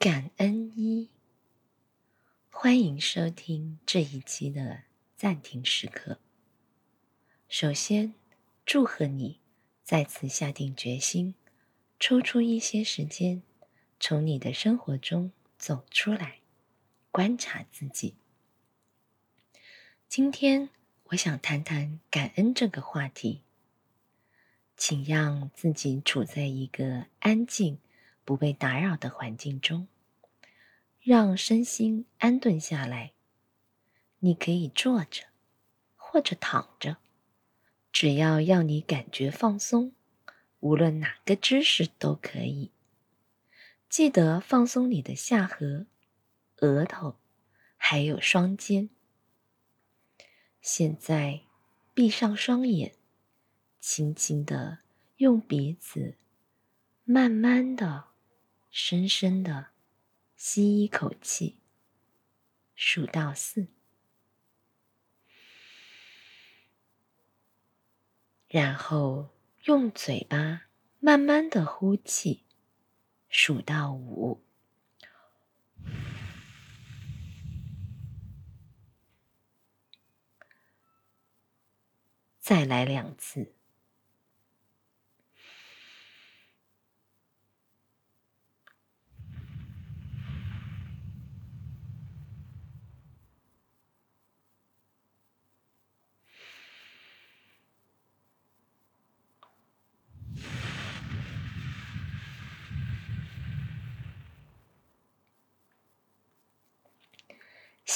感恩一，欢迎收听这一期的暂停时刻。首先，祝贺你再次下定决心，抽出一些时间，从你的生活中走出来，观察自己。今天，我想谈谈感恩这个话题。请让自己处在一个安静。不被打扰的环境中，让身心安顿下来。你可以坐着，或者躺着，只要让你感觉放松，无论哪个姿势都可以。记得放松你的下颌、额头，还有双肩。现在，闭上双眼，轻轻的用鼻子，慢慢的。深深的吸一口气，数到四，然后用嘴巴慢慢的呼气，数到五，再来两次。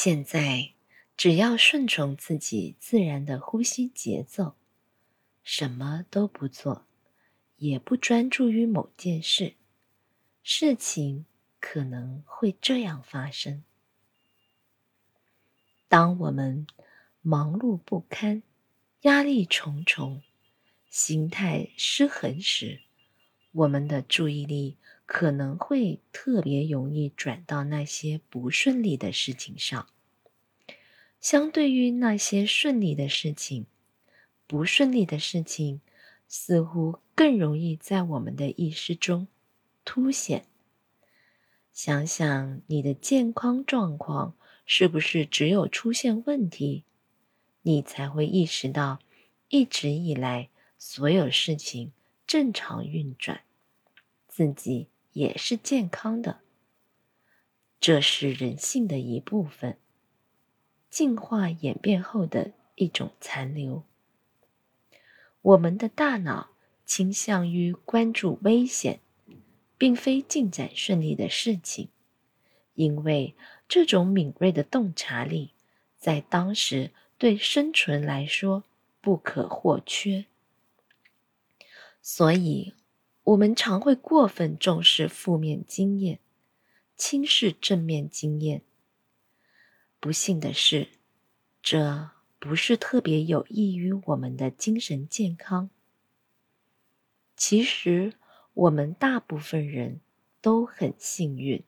现在，只要顺从自己自然的呼吸节奏，什么都不做，也不专注于某件事，事情可能会这样发生：当我们忙碌不堪、压力重重、心态失衡时，我们的注意力可能会特别容易转到那些不顺利的事情上。相对于那些顺利的事情，不顺利的事情似乎更容易在我们的意识中凸显。想想你的健康状况是不是只有出现问题，你才会意识到一直以来所有事情正常运转，自己也是健康的。这是人性的一部分。进化演变后的一种残留。我们的大脑倾向于关注危险，并非进展顺利的事情，因为这种敏锐的洞察力在当时对生存来说不可或缺。所以，我们常会过分重视负面经验，轻视正面经验。不幸的是，这不是特别有益于我们的精神健康。其实，我们大部分人都很幸运，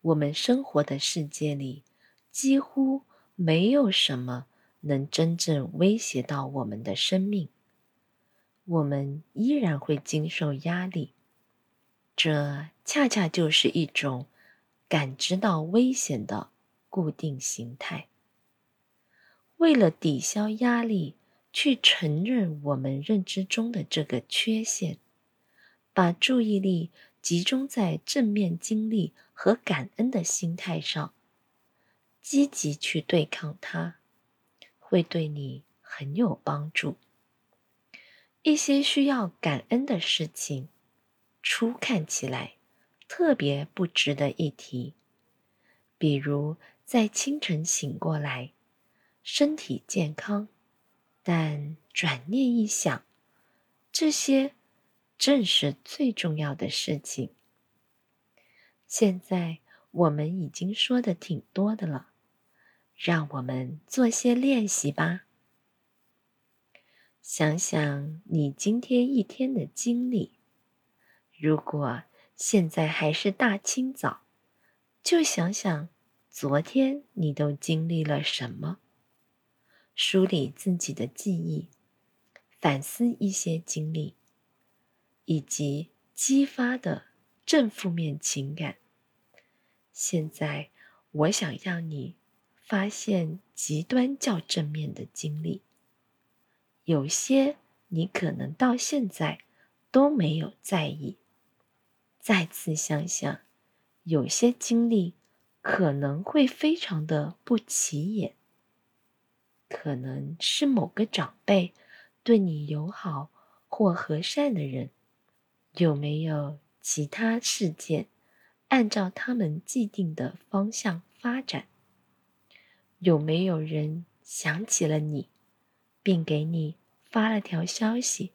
我们生活的世界里几乎没有什么能真正威胁到我们的生命。我们依然会经受压力，这恰恰就是一种感知到危险的。固定形态。为了抵消压力，去承认我们认知中的这个缺陷，把注意力集中在正面经历和感恩的心态上，积极去对抗它，会对你很有帮助。一些需要感恩的事情，初看起来特别不值得一提，比如。在清晨醒过来，身体健康，但转念一想，这些正是最重要的事情。现在我们已经说的挺多的了，让我们做些练习吧。想想你今天一天的经历，如果现在还是大清早，就想想。昨天你都经历了什么？梳理自己的记忆，反思一些经历，以及激发的正负面情感，现在，我想让你发现极端较正面的经历。有些你可能到现在都没有在意。再次想想，有些经历可能会非常的不起眼。可能是某个长辈对你友好或和善的人。有没有其他事件按照他们既定的方向发展？有没有人想起了你，并给你发了条消息？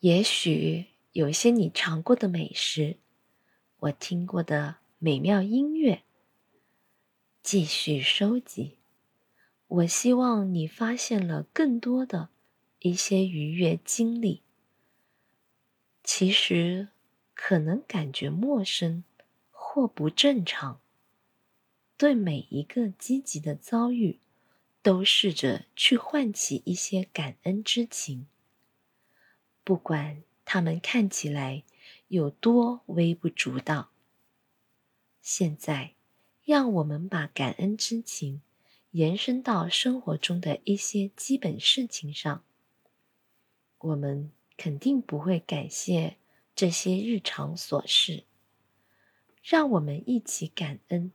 也许有些你尝过的美食，我听过的美妙音乐。继续收集。我希望你发现了更多的一些愉悦经历。其实，可能感觉陌生或不正常。对每一个积极的遭遇，都试着去唤起一些感恩之情。不管他们看起来有多微不足道。现在，让我们把感恩之情延伸到生活中的一些基本事情上。我们。肯定不会感谢这些日常琐事。让我们一起感恩，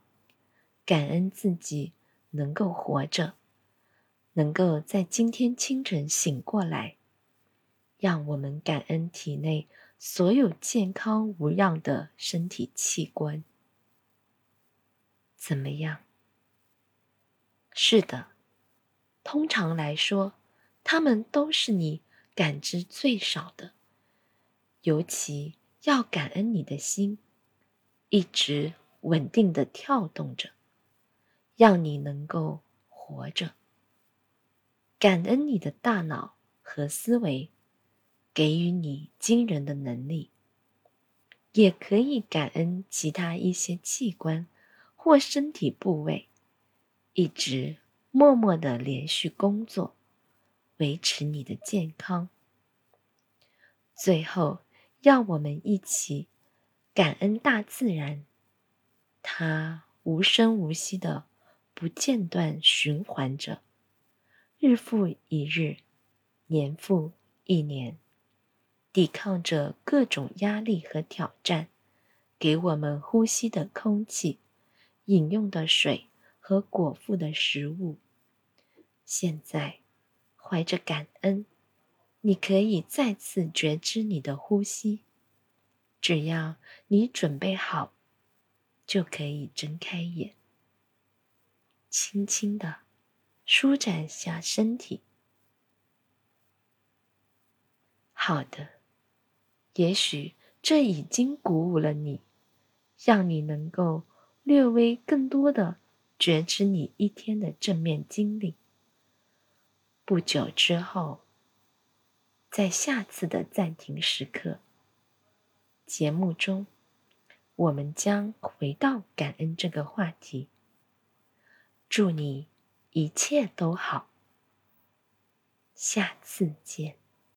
感恩自己能够活着，能够在今天清晨醒过来。让我们感恩体内所有健康无恙的身体器官。怎么样？是的，通常来说，他们都是你。感知最少的，尤其要感恩你的心，一直稳定的跳动着，让你能够活着。感恩你的大脑和思维，给予你惊人的能力。也可以感恩其他一些器官或身体部位，一直默默的连续工作。维持你的健康。最后，让我们一起感恩大自然，它无声无息的、不间断循环着，日复一日，年复一年，抵抗着各种压力和挑战，给我们呼吸的空气、饮用的水和果腹的食物。现在。怀着感恩，你可以再次觉知你的呼吸。只要你准备好，就可以睁开眼，轻轻的舒展下身体。好的，也许这已经鼓舞了你，让你能够略微更多的觉知你一天的正面经历。不久之后，在下次的暂停时刻节目中，我们将回到感恩这个话题。祝你一切都好，下次见。